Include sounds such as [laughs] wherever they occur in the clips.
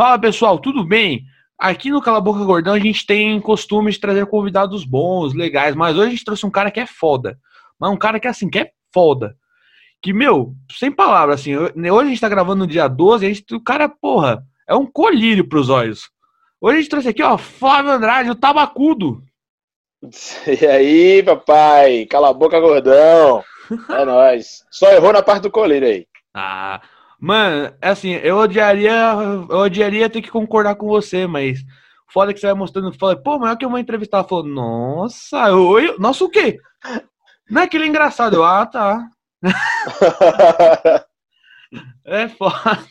Fala pessoal, tudo bem? Aqui no Cala Boca Gordão a gente tem costume de trazer convidados bons, legais, mas hoje a gente trouxe um cara que é foda. Mas um cara que assim, que é foda. Que, meu, sem palavras, assim, hoje a gente tá gravando no dia 12, a gente, o cara, porra, é um colírio pros olhos. Hoje a gente trouxe aqui, ó, Flávio Andrade, o tabacudo. [laughs] E aí, papai? Cala a boca, gordão. [laughs] É nóis. Só errou na parte do colírio aí. Ah, mano, é assim, eu odiaria, eu odiaria ter que concordar com você, mas foda que você vai mostrando, fala, pô, mas é que eu vou entrevistar, falou, nossa, oi, nossa, o quê? Não é aquele engraçado, eu, ah, tá. [laughs] é foda.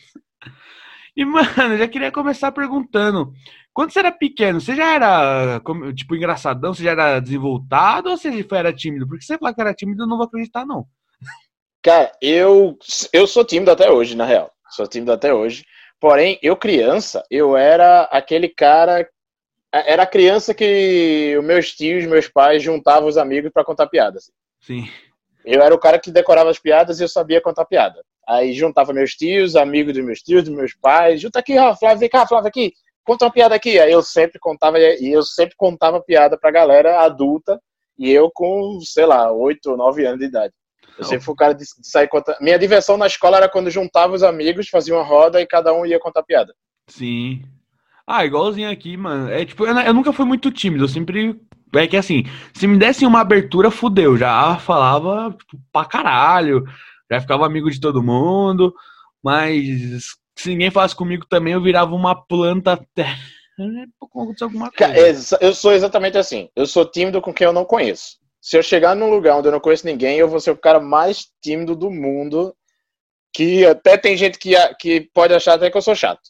E, mano, eu já queria começar perguntando, quando você era pequeno, você já era, tipo, engraçadão? Você já era desenvoltado ou você era tímido? Porque você falar que era tímido, eu não vou acreditar, não. Cara, eu, eu sou tímido até hoje, na real. Sou tímido até hoje. Porém, eu criança, eu era aquele cara. Era a criança que os meus tios, meus pais juntavam os amigos para contar piadas. Sim. Eu era o cara que decorava as piadas e eu sabia contar piada. Aí juntava meus tios, amigos dos meus tios, dos meus pais. Junta aqui, ó, Flávio, vem cá, Flávio, aqui conta uma piada aqui. Aí eu sempre contava, e eu sempre contava piada pra galera adulta, e eu com, sei lá, 8 ou 9 anos de idade. Eu sempre fui o cara de, de sair contando. Minha diversão na escola era quando juntava os amigos, fazia uma roda e cada um ia contar piada. Sim. Ah, igualzinho aqui, mano. É tipo, eu, eu nunca fui muito tímido, eu sempre. É que assim, se me dessem uma abertura, fudeu. Já falava tipo, pra caralho, já ficava amigo de todo mundo, mas se ninguém falasse comigo também, eu virava uma planta até. [laughs] coisa. Eu sou exatamente assim. Eu sou tímido com quem eu não conheço. Se eu chegar num lugar onde eu não conheço ninguém, eu vou ser o cara mais tímido do mundo. Que até tem gente que, que pode achar até que eu sou chato.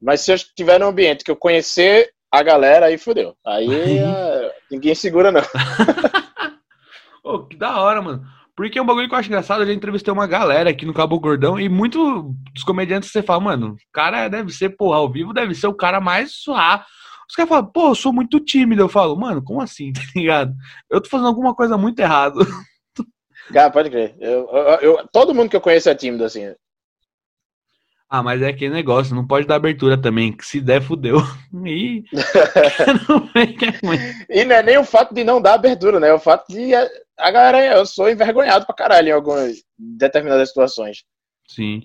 Mas se eu estiver num ambiente que eu conhecer a galera, aí fodeu. Aí é, ninguém segura, não. [laughs] oh, que da hora, mano. Porque é um bagulho que eu acho engraçado, eu já entrevistei uma galera aqui no Cabo Gordão e muito dos comediantes você fala, mano, o cara deve ser, porra, ao vivo deve ser o cara mais suave. Os caras falam, pô, eu sou muito tímido. Eu falo, mano, como assim, [laughs] tá ligado? Eu tô fazendo alguma coisa muito errada. Cara, pode crer. Eu, eu, eu, todo mundo que eu conheço é tímido, assim. Ah, mas é aquele negócio, não pode dar abertura também, que se der, fudeu. [laughs] E... [laughs] e não é nem o fato de não dar abertura, né? É o fato de a galera, eu sou envergonhado pra caralho em algumas determinadas situações. Sim.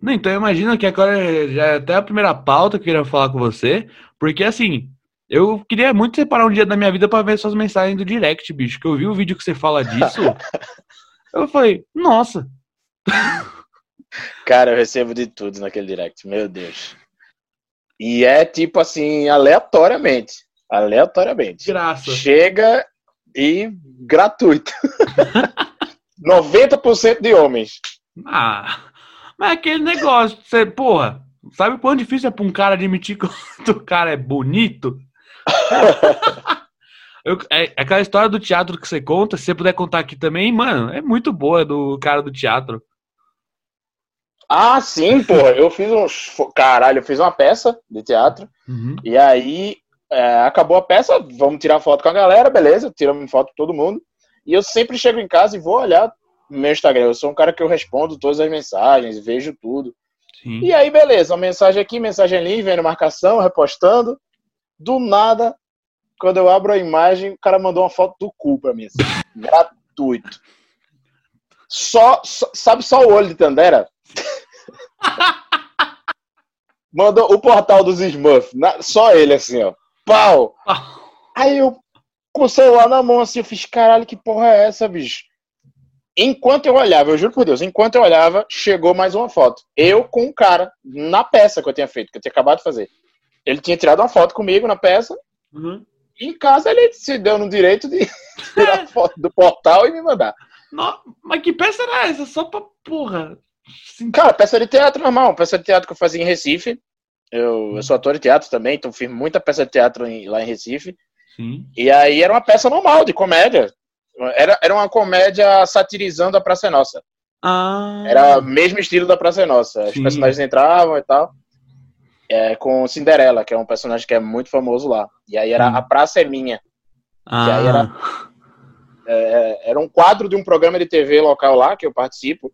Não, então eu imagino que agora já é até a primeira pauta que eu queria falar com você, porque assim, eu queria muito separar um dia da minha vida para ver suas mensagens do direct, bicho, que eu vi o vídeo que você fala disso. [laughs] eu falei, nossa. [laughs] Cara, eu recebo de tudo naquele direct, meu Deus. E é tipo assim, aleatoriamente. Aleatoriamente. Graça. Chega e gratuito. [laughs] 90% de homens. Ah, mas é aquele negócio, você, porra, sabe o quão difícil é pra um cara admitir que o cara é bonito? [laughs] Eu, é, aquela história do teatro que você conta, se você puder contar aqui também, mano, é muito boa do cara do teatro. Ah, sim, porra. Eu fiz um. Caralho, eu fiz uma peça de teatro. Uhum. E aí é, acabou a peça, vamos tirar foto com a galera, beleza, tiramos foto com todo mundo. E eu sempre chego em casa e vou olhar no meu Instagram. Eu sou um cara que eu respondo todas as mensagens, vejo tudo. Sim. E aí, beleza, uma mensagem aqui, mensagem ali, vendo marcação, repostando. Do nada, quando eu abro a imagem, o cara mandou uma foto do cu pra mim. Assim, [laughs] gratuito. Só, só, sabe só o olho de Tandera? [laughs] Mandou o portal dos Smurfs. Só ele, assim, ó pau. Aí eu, com o celular na mão, assim, eu fiz, caralho, que porra é essa, bicho? Enquanto eu olhava, eu juro por Deus, enquanto eu olhava, chegou mais uma foto. Eu com um cara na peça que eu tinha feito, que eu tinha acabado de fazer. Ele tinha tirado uma foto comigo na peça. Uhum. E em casa ele se deu no direito de [laughs] tirar foto do portal e me mandar. Não, mas que peça era essa? Só pra porra. Cara, peça de teatro normal. Peça de teatro que eu fazia em Recife. Eu, eu sou ator de teatro também, então fiz muita peça de teatro em, lá em Recife. Sim. E aí era uma peça normal, de comédia. Era, era uma comédia satirizando a Praça é Nossa. Ah. Era o mesmo estilo da Praça é Nossa. Os Sim. personagens entravam e tal. É, com Cinderela, que é um personagem que é muito famoso lá. E aí era A Praça é Minha. Ah. E aí era, é, era um quadro de um programa de TV local lá, que eu participo,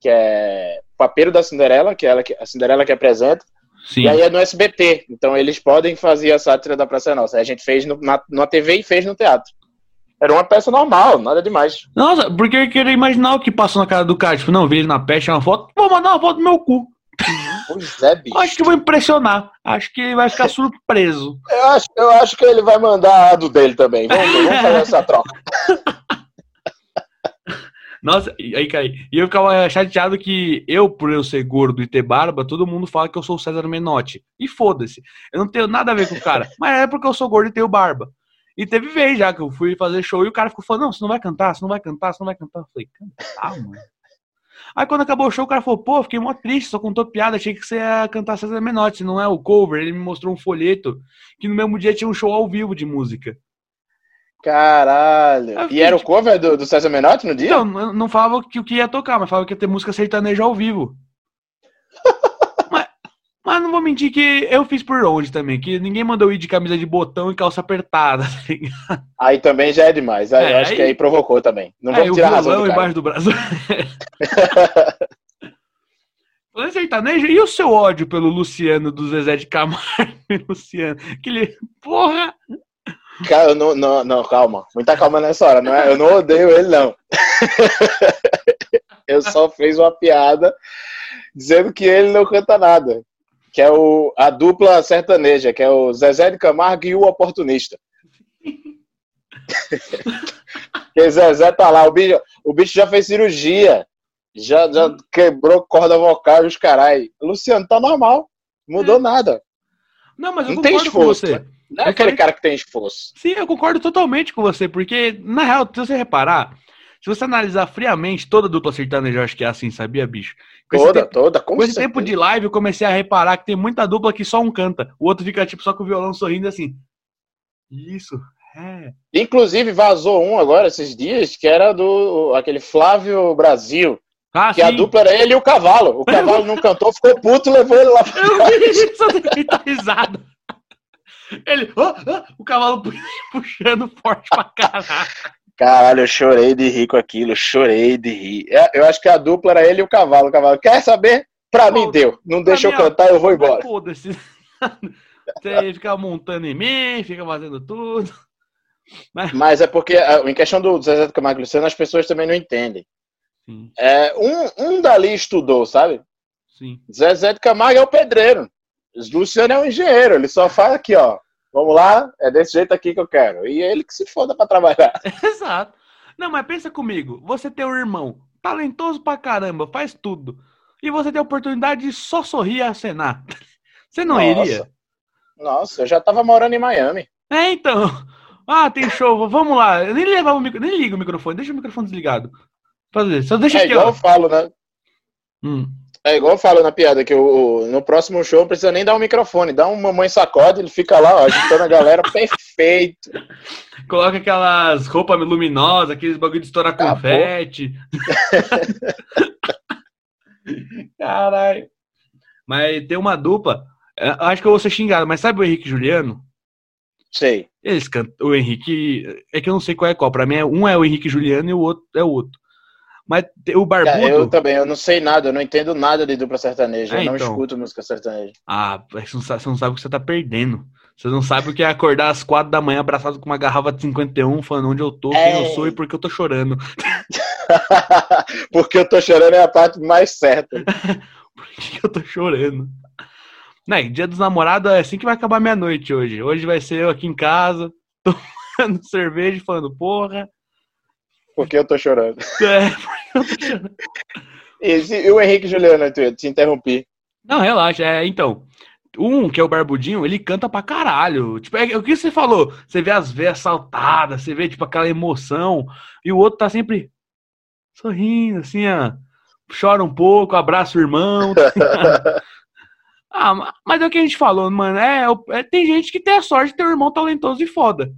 que é Papeiro da Cinderela, que é ela, a Cinderela que apresenta. Sim. E aí é no SBT. Então eles podem fazer a sátira da Praça Nossa. Aí a gente fez no, na, na TV e fez no teatro. Era uma peça normal, nada demais. Nossa, porque eu queria imaginar o que passou na cara do cara. Tipo, não, vi ele na peste, uma foto, vou mandar uma foto do meu cu. Pois é, bicho. Acho que vou impressionar. Acho que ele vai ficar surpreso. Eu acho, eu acho que ele vai mandar a do dele também. Vamos, vamos [laughs] fazer essa troca. Nossa, aí, cara, e eu ficava chateado que eu, por eu ser gordo e ter barba, todo mundo fala que eu sou o César Menotti. E foda-se. Eu não tenho nada a ver com o cara. mas é porque eu sou gordo e tenho barba. E teve vez já que eu fui fazer show e o cara ficou falando: Não, você não vai cantar, você não vai cantar, você não vai cantar. Eu falei: Cantar, mano. Aí quando acabou o show, o cara falou: Pô, fiquei mó triste, só contou piada, achei que você ia cantar César Menotti, não é o cover. Ele me mostrou um folheto que no mesmo dia tinha um show ao vivo de música. Caralho. e era o cover do, do César Menotti no dia? Não, não falava que o que ia tocar, mas falava que ia ter música sertaneja ao vivo. [laughs] mas, não vou mentir que eu fiz por onde também, que ninguém mandou ir de camisa de botão e calça apertada, [laughs] tá Aí também já é demais. Aí, é, acho aí, que aí provocou também. Não vou tirar a razão do embaixo do braço. [laughs] Sertanejo, e o seu ódio pelo Luciano do Zezé de Camargo Luciano? Aquele. Porra! Cara, não, não, não, calma. Muita calma nessa hora. Não é, eu não odeio ele, não. [laughs] eu só fiz uma piada dizendo que ele não canta nada. Que é o, a dupla sertaneja, que é o Zezé de Camargo e o oportunista. [laughs] que Zezé tá lá, o bicho, o bicho já fez cirurgia. Já, já quebrou corda vocal e os carai. Luciano, tá normal. Mudou é. nada. Não, mas eu não tem esforço, com você. Não é aquele cara que tem esforço. Sim, eu concordo totalmente com você, porque, na real, se você reparar, se você analisar friamente, toda dupla sertaneja eu acho que é assim, sabia, bicho? Com toda, tempo, toda, com, com esse tempo de live eu comecei a reparar que tem muita dupla que só um canta, o outro fica tipo só com o violão sorrindo assim. Isso, é. Inclusive vazou um agora esses dias que era do aquele Flávio Brasil. Ah, que sim. a dupla era ele e o cavalo. O [laughs] cavalo não cantou, ficou puto, levou ele lá pra Eu vi isso, risada. Ele, oh, oh, o cavalo [laughs] puxando forte pra caralho. Caralho, eu chorei de rir com aquilo, chorei de rir. É, eu acho que a dupla era ele e o cavalo. O cavalo, quer saber? Pra Pô, mim deu. Não deixa eu cantar, eu vou embora. Foda-se. [laughs] Você fica montando em mim, fica fazendo tudo. Mas, Mas é porque, em questão do Zezé do Camargo Luciano, as pessoas também não entendem. Sim. É, um, um dali estudou, sabe? Sim. Zezé de Camargo é o pedreiro. Luciano é um engenheiro, ele só fala aqui, ó. Vamos lá, é desse jeito aqui que eu quero. E ele que se foda pra trabalhar. [laughs] Exato. Não, mas pensa comigo. Você tem um irmão talentoso pra caramba, faz tudo. E você tem a oportunidade de só sorrir e acenar. [laughs] Você não Nossa. iria? Nossa, eu já tava morando em Miami. É, então. Ah, tem show, vamos lá. Eu nem levava o micro... nem liga o microfone, deixa o microfone desligado. Fazer, só deixa é aqui, igual ó. eu falo, né? Hum. É igual eu falo na piada, que o, no próximo show não precisa nem dar um microfone, dá um mamãe sacode, ele fica lá, ó, agitando a galera, perfeito. Coloca aquelas roupas luminosas, aqueles bagulho de estourar confete. [laughs] Caralho. Mas tem uma dupla, é, acho que eu vou ser xingado, mas sabe o Henrique Juliano? Sei. Eles cantam, o Henrique, é que eu não sei qual é qual, pra mim é, um é o Henrique Juliano e o outro é o outro. Mas o Barbudo. eu também, eu não sei nada, eu não entendo nada de dupla sertaneja. É, eu não então... escuto música sertaneja. Ah, você não, sabe, você não sabe o que você tá perdendo. Você não sabe o que é acordar às quatro da manhã abraçado com uma garrafa de 51, falando onde eu tô, quem é... eu sou e por que eu tô chorando. [laughs] porque eu tô chorando é a parte mais certa. [laughs] por que eu tô chorando? Né, dia dos namorados é assim que vai acabar meia-noite hoje. Hoje vai ser eu aqui em casa, [laughs] tomando cerveja, falando, porra, porque eu tô chorando. [laughs] É, porque eu tô chorando. E, o Henrique Juliano, eu te interrompi. Não, relaxa. É, então, um, que é o Barbudinho, ele canta pra caralho. Tipo, é, o que você falou? Você vê as veias saltadas, você vê, tipo, aquela emoção. E o outro tá sempre sorrindo, assim, ó. Chora um pouco, abraça o irmão. [laughs] ah, mas é o que a gente falou, mano. É, é, tem gente que tem a sorte de ter um irmão talentoso e foda.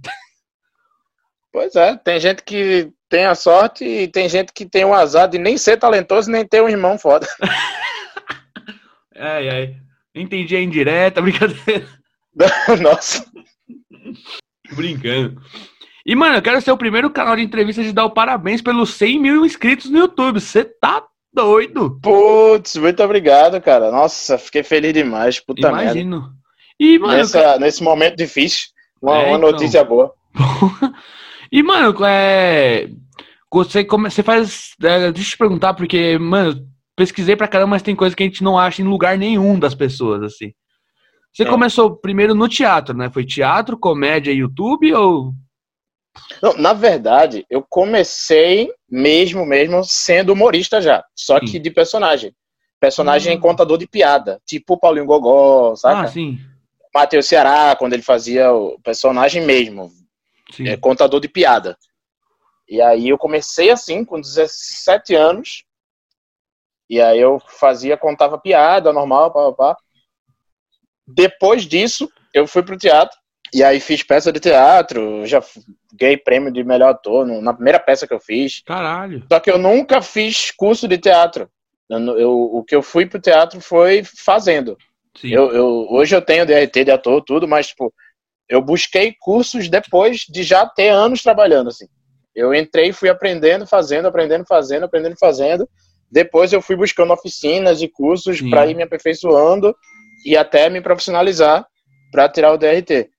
Pois é, tem gente que tem a sorte e tem gente que tem o azar de nem ser talentoso nem ter um irmão foda. [laughs] ai, ai. Entendi a indireta, [laughs] brincadeira. Nossa. Brincando. E, mano, eu quero ser o primeiro canal de entrevistas de dar o parabéns pelos 100 mil inscritos no YouTube. Você tá doido. Putz, muito obrigado, cara. Nossa, fiquei feliz demais. Puta Imagino. merda. E, mano, Nessa, cara... Nesse momento difícil, uma, é, uma então... notícia boa. [laughs] e, mano, é. Você, come... você faz. É, deixa eu te perguntar, porque, mano, pesquisei pra caramba, mas tem coisa que a gente não acha em lugar nenhum das pessoas, assim. Você é. começou primeiro no teatro, né? Foi teatro, comédia, YouTube ou. Não, na verdade, eu comecei mesmo, mesmo sendo humorista já. Só sim. que de personagem. Personagem hum. contador de piada. Tipo o Paulinho Gogó, sabe? Ah, sim. Matheus Ceará, quando ele fazia o personagem mesmo. Sim. É, contador de piada. E aí eu comecei assim, com 17 anos. E aí eu fazia, contava piada normal, pá, pá. Depois disso, eu fui pro teatro. E aí fiz peça de teatro, já ganhei prêmio de melhor ator na primeira peça que eu fiz. Caralho. Só que eu nunca fiz curso de teatro. Eu, eu, o que eu fui pro teatro foi fazendo. Eu, eu, hoje eu tenho DRT de ator, tudo, mas tipo, eu busquei cursos depois de já ter anos trabalhando, assim. Eu entrei, fui aprendendo, fazendo, aprendendo, fazendo, aprendendo, fazendo. Depois eu fui buscando oficinas e cursos para ir me aperfeiçoando e até me profissionalizar para tirar o DRT.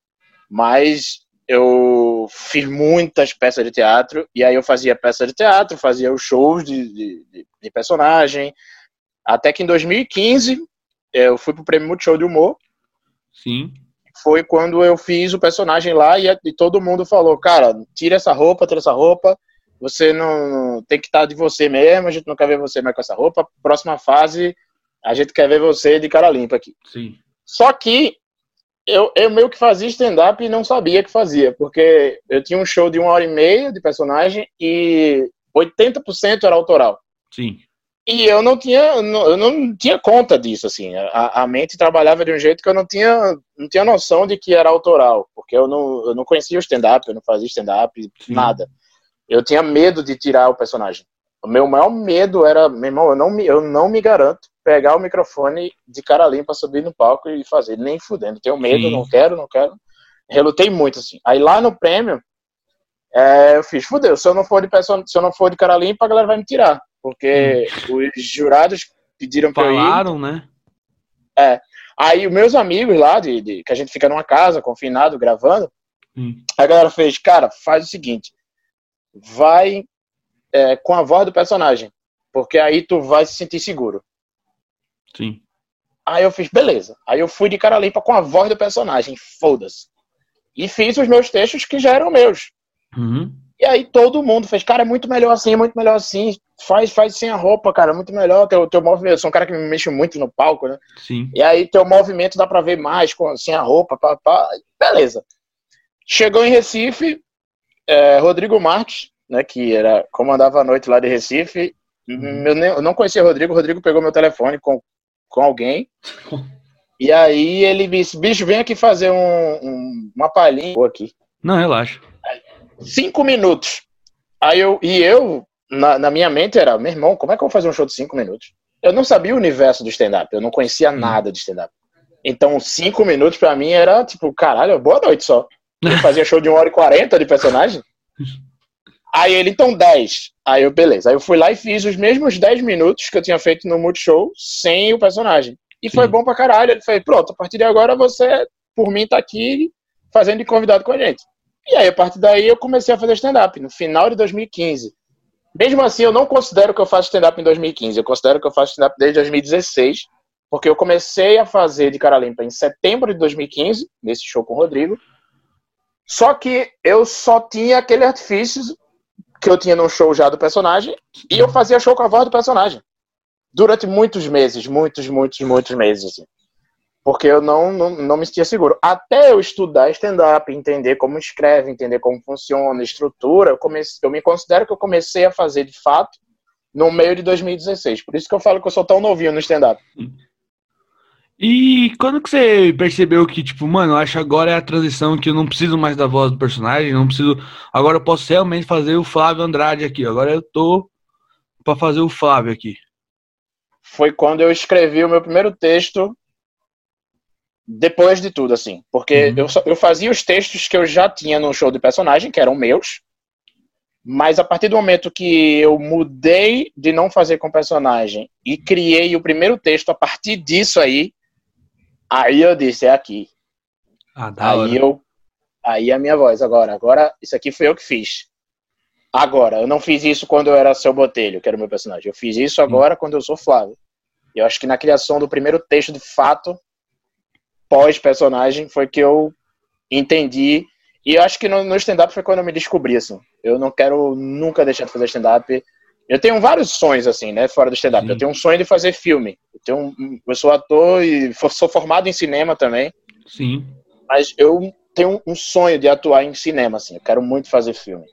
Mas eu fiz muitas peças de teatro, e aí eu fazia peça de teatro, fazia os shows de, de, de personagem, até que em 2015 eu fui pro Prêmio Multishow de Humor. Sim. Foi quando eu fiz o personagem lá e, e todo mundo falou, cara, tira essa roupa, tira essa roupa, você não tem que estar de você mesmo, a gente não quer ver você mais com essa roupa. Próxima fase, a gente quer ver você de cara limpa aqui. Sim. Só que eu, eu meio que fazia stand-up e não sabia que fazia, porque eu tinha um show de uma hora e meia de personagem e 80% era autoral. Sim. E eu não tinha, eu não tinha conta disso, assim. A, a mente trabalhava de um jeito que eu não tinha, não tinha noção de que era autoral, porque eu não, eu não conhecia o stand-up, eu não fazia stand-up, nada. Eu tinha medo de tirar o personagem. O meu maior medo era, meu irmão, eu não me, eu não me garanto pegar o microfone de cara limpa, subir no palco e fazer, nem fudendo. Tenho medo, Sim. não quero, não quero. Relutei muito, assim. Aí lá no prêmio, é, eu fiz, fudeu, se eu não for de pessoa, se eu não for de cara limpa, a galera vai me tirar. Porque os jurados pediram eu ir. Falaram, né? É. Aí os meus amigos lá, de, de, que a gente fica numa casa, confinado, gravando, hum. a galera fez, cara, faz o seguinte, vai é, com a voz do personagem, porque aí tu vai se sentir seguro. Sim. Aí eu fiz, beleza. Aí eu fui de cara limpa com a voz do personagem, foda-se. E fiz os meus textos que já eram meus. Uhum. E aí todo mundo fez, cara, é muito melhor assim, é muito melhor assim. Faz, faz sem a roupa, cara, é muito melhor. Teu, teu movimento. Eu sou um cara que me mexe muito no palco, né? Sim. E aí teu movimento dá pra ver mais com, sem a roupa, pá, pá. Beleza. Chegou em Recife, é, Rodrigo Marques, né, que era comandava a noite lá de Recife. Uhum. Eu, nem, eu, não conhecia o Rodrigo, o Rodrigo pegou meu telefone com, com alguém. [laughs] e aí ele disse, bicho, vem aqui fazer um, um, uma palhinha aqui. Não, relaxa. Cinco minutos. Aí eu, e eu, na, na, minha mente era, meu irmão, como é que eu vou fazer um show de cinco minutos? Eu não sabia o universo do stand-up, eu não conhecia uhum. nada de stand-up. Então, cinco minutos para mim era tipo, caralho, boa noite só. Eu fazia show de uma hora e quarenta de personagem. Aí ele, então 10. Aí eu, beleza. Aí eu fui lá e fiz os mesmos 10 minutos que eu tinha feito no Multishow sem o personagem. E Sim. foi bom pra caralho. Ele falou, pronto, a partir de agora você, por mim, tá aqui fazendo de convidado com a gente. E aí, a partir daí, eu comecei a fazer stand-up no final de 2015. Mesmo assim, eu não considero que eu faço stand-up em 2015. Eu considero que eu faço stand-up desde 2016, porque eu comecei a fazer de cara limpa em setembro de 2015, nesse show com o Rodrigo. Só que eu só tinha aquele artifício que eu tinha num show já do personagem e eu fazia show com a voz do personagem. Durante muitos meses, muitos, muitos, muitos meses, assim. Porque eu não, não, não me sentia seguro. Até eu estudar stand-up, entender como escreve, entender como funciona, estrutura, eu, comecei, eu me considero que eu comecei a fazer de fato no meio de 2016. Por isso que eu falo que eu sou tão novinho no stand-up. E quando que você percebeu que, tipo, mano, eu acho agora é a transição que eu não preciso mais da voz do personagem, não preciso. Agora eu posso realmente fazer o Flávio Andrade aqui. Agora eu tô para fazer o Flávio aqui. Foi quando eu escrevi o meu primeiro texto depois de tudo, assim. Porque uhum. eu, eu fazia os textos que eu já tinha no show de personagem, que eram meus. Mas a partir do momento que eu mudei de não fazer com personagem e criei o primeiro texto a partir disso aí, aí eu disse, é aqui. Ah, aí hora. eu aí a minha voz agora, agora isso aqui foi eu que fiz. Agora, eu não fiz isso quando eu era seu Botelho, que era o meu personagem. Eu fiz isso agora quando eu sou Flávio. Eu acho que na criação do primeiro texto, de fato, pós-personagem, foi que eu entendi e eu acho que no, no stand-up foi quando eu me descobri, assim. Eu não quero nunca deixar de fazer stand-up. Eu tenho vários sonhos, assim, né, fora do stand-up. Eu tenho um sonho de fazer filme. Eu, tenho um, eu sou ator e sou formado em cinema também. Sim. Mas eu tenho um sonho de atuar em cinema, assim. Eu quero muito fazer filme.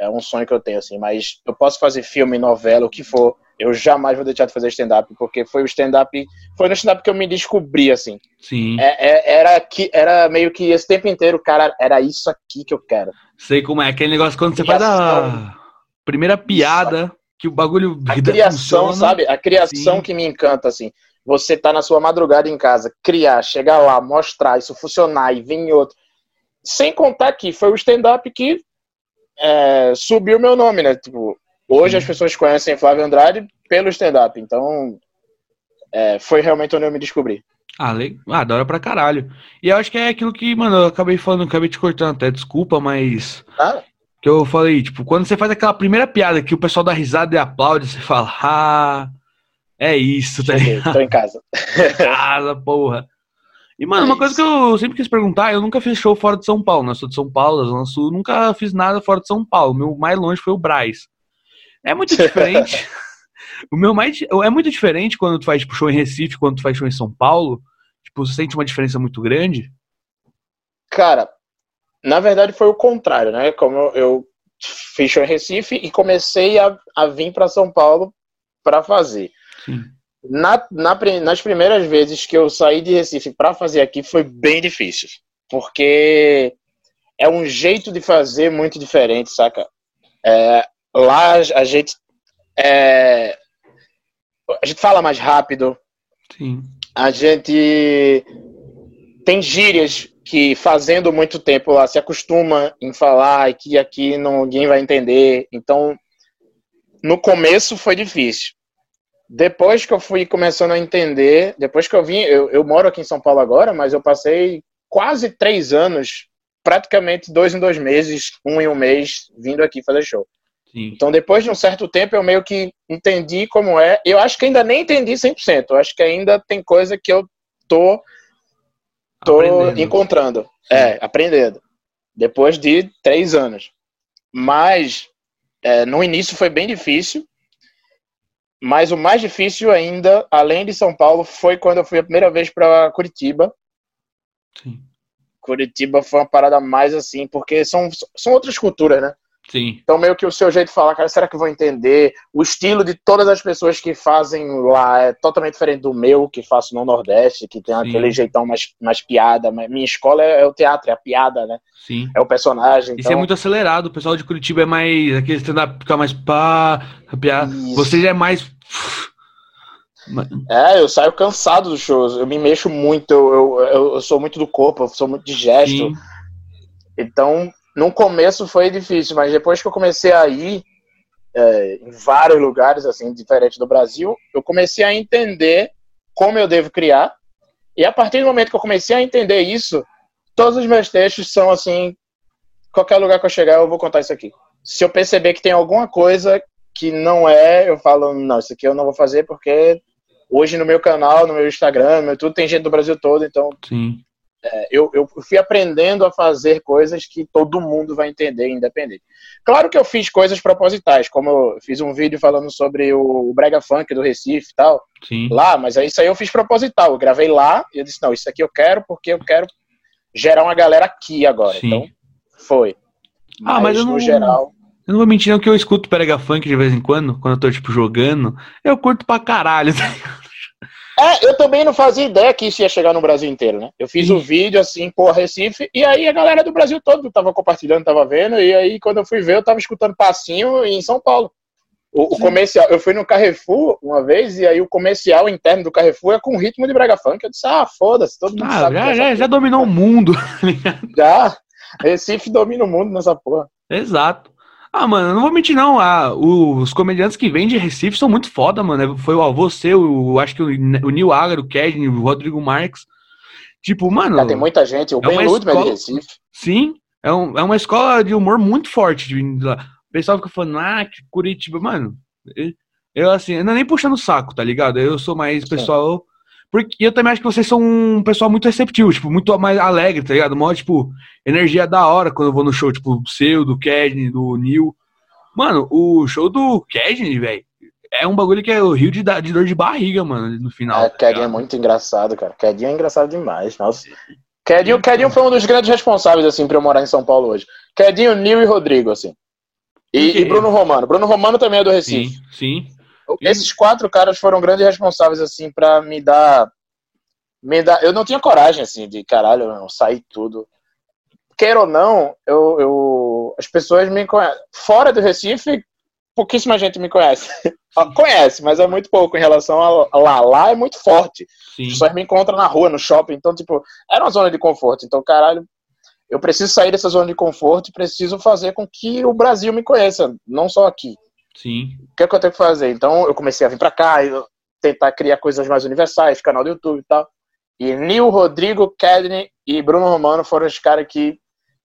É um sonho que eu tenho, assim. Mas eu posso fazer filme, novela, o que for eu jamais vou deixar de fazer stand-up, porque foi o stand-up, foi no stand-up que eu me descobri, assim. Sim. É, é, era, que, era meio que esse tempo inteiro, cara, era isso aqui que eu quero. Sei como é, aquele negócio quando você faz a primeira piada, isso. que o bagulho. A criação, funciona. sabe? A criação Sim. que me encanta, assim. Você tá na sua madrugada em casa, criar, chegar lá, mostrar isso funcionar e vir em outro. Sem contar que foi o stand-up que é, subiu meu nome, né? Tipo, Hoje as pessoas conhecem Flávio Andrade pelo stand-up, então é, foi realmente onde eu me descobri. Ah, le... ah, da hora pra caralho. E eu acho que é aquilo que, mano, eu acabei falando, acabei te cortando até, desculpa, mas. Ah. Que eu falei, tipo, quando você faz aquela primeira piada que o pessoal dá risada e aplaude, você fala, ah, é isso, tá ligado? Tô em casa. [laughs] em casa, porra. E, mano, é uma coisa que eu sempre quis perguntar, eu nunca fiz show fora de São Paulo, né? Eu sou de São Paulo, da Zona Sul, nunca fiz nada fora de São Paulo. Meu mais longe foi o Braz. É muito diferente. o meu mais. É muito diferente quando tu faz tipo, show em Recife, quando tu faz show em São Paulo. Tipo, você sente uma diferença muito grande? Cara, na verdade foi o contrário, né? Como eu, eu fiz show em Recife e comecei a, a vir para São Paulo para fazer. Na, na, nas primeiras vezes que eu saí de Recife para fazer aqui foi bem difícil, porque é um jeito de fazer muito diferente, saca? É, Lá a gente é, a gente fala mais rápido. Sim. A gente tem gírias que fazendo muito tempo lá se acostuma em falar e que aqui ninguém vai entender. Então, no começo foi difícil. Depois que eu fui começando a entender, depois que eu vim, eu, eu moro aqui em São Paulo agora, mas eu passei quase três anos, praticamente dois em dois meses, um em um mês, vindo aqui fazer show. Sim. Então, depois de um certo tempo, eu meio que entendi como é. Eu acho que ainda nem entendi 100%. Eu acho que ainda tem coisa que eu tô, tô encontrando. Sim. É, aprendendo. Depois de três anos. Mas, é, no início foi bem difícil. Mas o mais difícil ainda, além de São Paulo, foi quando eu fui a primeira vez para Curitiba. Sim. Curitiba foi uma parada mais assim, porque são, são outras culturas, né? Sim. Então, meio que o seu jeito de falar, cara, será que eu vou entender? O estilo de todas as pessoas que fazem lá é totalmente diferente do meu, que faço no Nordeste, que tem Sim. aquele jeitão mais, mais piada. Minha escola é, é, o teatro, é a piada, né? Sim. É o personagem. Isso é então... é muito acelerado. O pessoal de Curitiba é mais. Aquele stand-up fica mais pá, a piada. Isso. Você já é mais. É, eu saio cansado dos shows. Eu me mexo muito, eu, eu, eu sou muito do corpo, eu sou muito de gesto. Sim. Então, no começo foi difícil, mas depois que eu comecei a ir é, em vários lugares, assim, diferente do Brasil, eu comecei a entender como eu devo criar. E a partir do momento que eu comecei a entender isso, todos os meus textos são assim: qualquer lugar que eu chegar, eu vou contar isso aqui. Se eu perceber que tem alguma coisa que não é, eu falo: não, isso aqui eu não vou fazer porque hoje no meu canal, no meu Instagram, no meu tudo tem gente do Brasil todo, então Sim é, eu, eu fui aprendendo a fazer coisas que todo mundo vai entender, independente. Claro que eu fiz coisas propositais, como eu fiz um vídeo falando sobre o Brega Funk do Recife e tal, Sim. lá, mas isso aí eu fiz proposital. Eu gravei lá e eu disse: não, isso aqui eu quero porque eu quero gerar uma galera aqui agora. Sim. Então, foi. Mas, ah, mas eu no não, geral. Eu não vou mentir, não, que eu escuto Brega Funk de vez em quando, quando eu tô, tipo, jogando. Eu curto pra caralho, [laughs] tá é, eu também não fazia ideia que isso ia chegar no Brasil inteiro, né? Eu fiz o um vídeo assim, por Recife, e aí a galera do Brasil todo tava compartilhando, tava vendo, e aí quando eu fui ver, eu tava escutando passinho em São Paulo. O, o comercial, eu fui no Carrefour uma vez, e aí o comercial interno do Carrefour é com ritmo de Brega Funk. Eu disse, ah, foda-se, todo mundo ah, sabe. Já, já, já dominou o mundo. [laughs] já. Recife domina o mundo nessa porra. Exato. Ah, mano, não vou mentir, não. Ah, os comediantes que vêm de Recife são muito foda, mano. Foi o você, o, acho que o, o Neil Agar, o Kedney, o Rodrigo Marques. Tipo, mano. Já tem muita gente. O é Ben Ludman é de Recife. Sim, é, um, é uma escola de humor muito forte. O pessoal fica falando, ah, que Curitiba. Mano, eu assim, não é nem puxando o saco, tá ligado? Eu sou mais pessoal. Porque eu também acho que vocês são um pessoal muito receptivo, tipo, muito mais alegre, tá ligado? Mó, tipo, energia da hora quando eu vou no show, tipo, seu, do Kedney, do Neil. Mano, o show do Kedney, velho, é um bagulho que é o rio de, de dor de barriga, mano, no final. É, tá Kedinho é muito engraçado, cara. Kedinho é engraçado demais, nossa. Kedinho, Kedinho foi um dos grandes responsáveis, assim, pra eu morar em São Paulo hoje. Kedinho, Nil e Rodrigo, assim. E, e, Bruno Romano. Bruno Romano também é do Recife. Sim, sim. Esses quatro caras foram grandes responsáveis, assim, pra me dar... Me dar... Eu não tinha coragem, assim, de, caralho, não, sair tudo. Queira ou não, eu, eu... as pessoas me conhecem. Fora do Recife, pouquíssima gente me conhece. [laughs] conhece, mas é muito pouco em relação a lá. Lá é muito forte. Sim. As pessoas me encontram na rua, no shopping. Então, tipo, era uma zona de conforto. Então, caralho, eu preciso sair dessa zona de conforto e preciso fazer com que o Brasil me conheça, não só aqui. Sim. O que, é que eu tenho que fazer? Então, eu comecei a vir pra cá, tentar criar coisas mais universais, canal do YouTube e tal. E Nil, Rodrigo, Kedney e Bruno Romano foram os caras que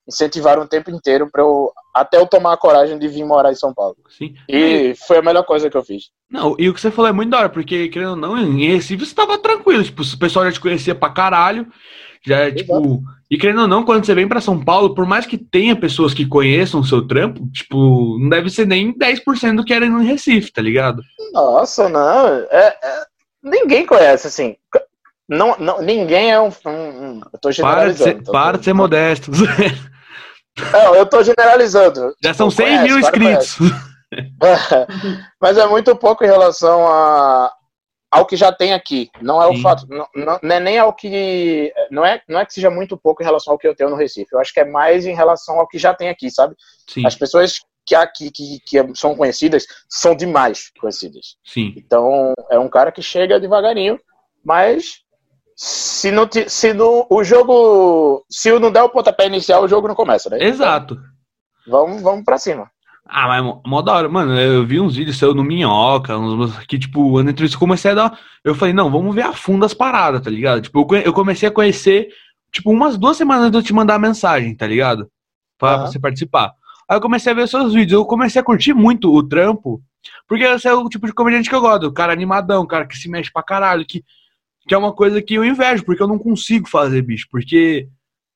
incentivaram o tempo inteiro para eu até eu tomar a coragem de vir morar em São Paulo. Sim. E foi a melhor coisa que eu fiz. Não, e o que você falou é muito da hora, porque, querendo ou não, em Recife você tava tranquilo, tipo, o pessoal já te conhecia pra caralho, já, Exato. tipo, e querendo ou não, quando você vem para São Paulo, por mais que tenha pessoas que conheçam o seu trampo, tipo, não deve ser nem 10% do que era no Recife, tá ligado? Nossa, não, é, é, ninguém conhece, assim, não, não, ninguém é um. um, um eu tô generalizando. Para de ser, para de ser modesto. Não, eu tô generalizando. [laughs] Já são 100 conhece, mil inscritos. [laughs] Mas é muito pouco em relação a, ao que já tem aqui. Não é o Sim. fato. Não, não, não, é nem ao que. Não é, não é que seja muito pouco em relação ao que eu tenho no Recife. Eu acho que é mais em relação ao que já tem aqui, sabe? Sim. As pessoas que aqui que, que são conhecidas são demais conhecidas. Sim. Então, é um cara que chega devagarinho, mas se não, se não o jogo. Se não der o pontapé inicial, o jogo não começa, né? Exato. Então, vamos, vamos pra cima. Ah, mas mó da hora, mano. Eu vi uns vídeos seu no Minhoca, uns, que, tipo, na entrevista eu comecei a dar. Eu falei, não, vamos ver a fundo as paradas, tá ligado? Tipo, eu comecei a conhecer, tipo, umas duas semanas de eu te mandar a mensagem, tá ligado? Pra uhum. você participar. Aí eu comecei a ver seus vídeos, eu comecei a curtir muito o trampo, porque você é o tipo de comediante que eu gosto, o cara animadão, o cara que se mexe pra caralho, que que é uma coisa que eu invejo, porque eu não consigo fazer, bicho. Porque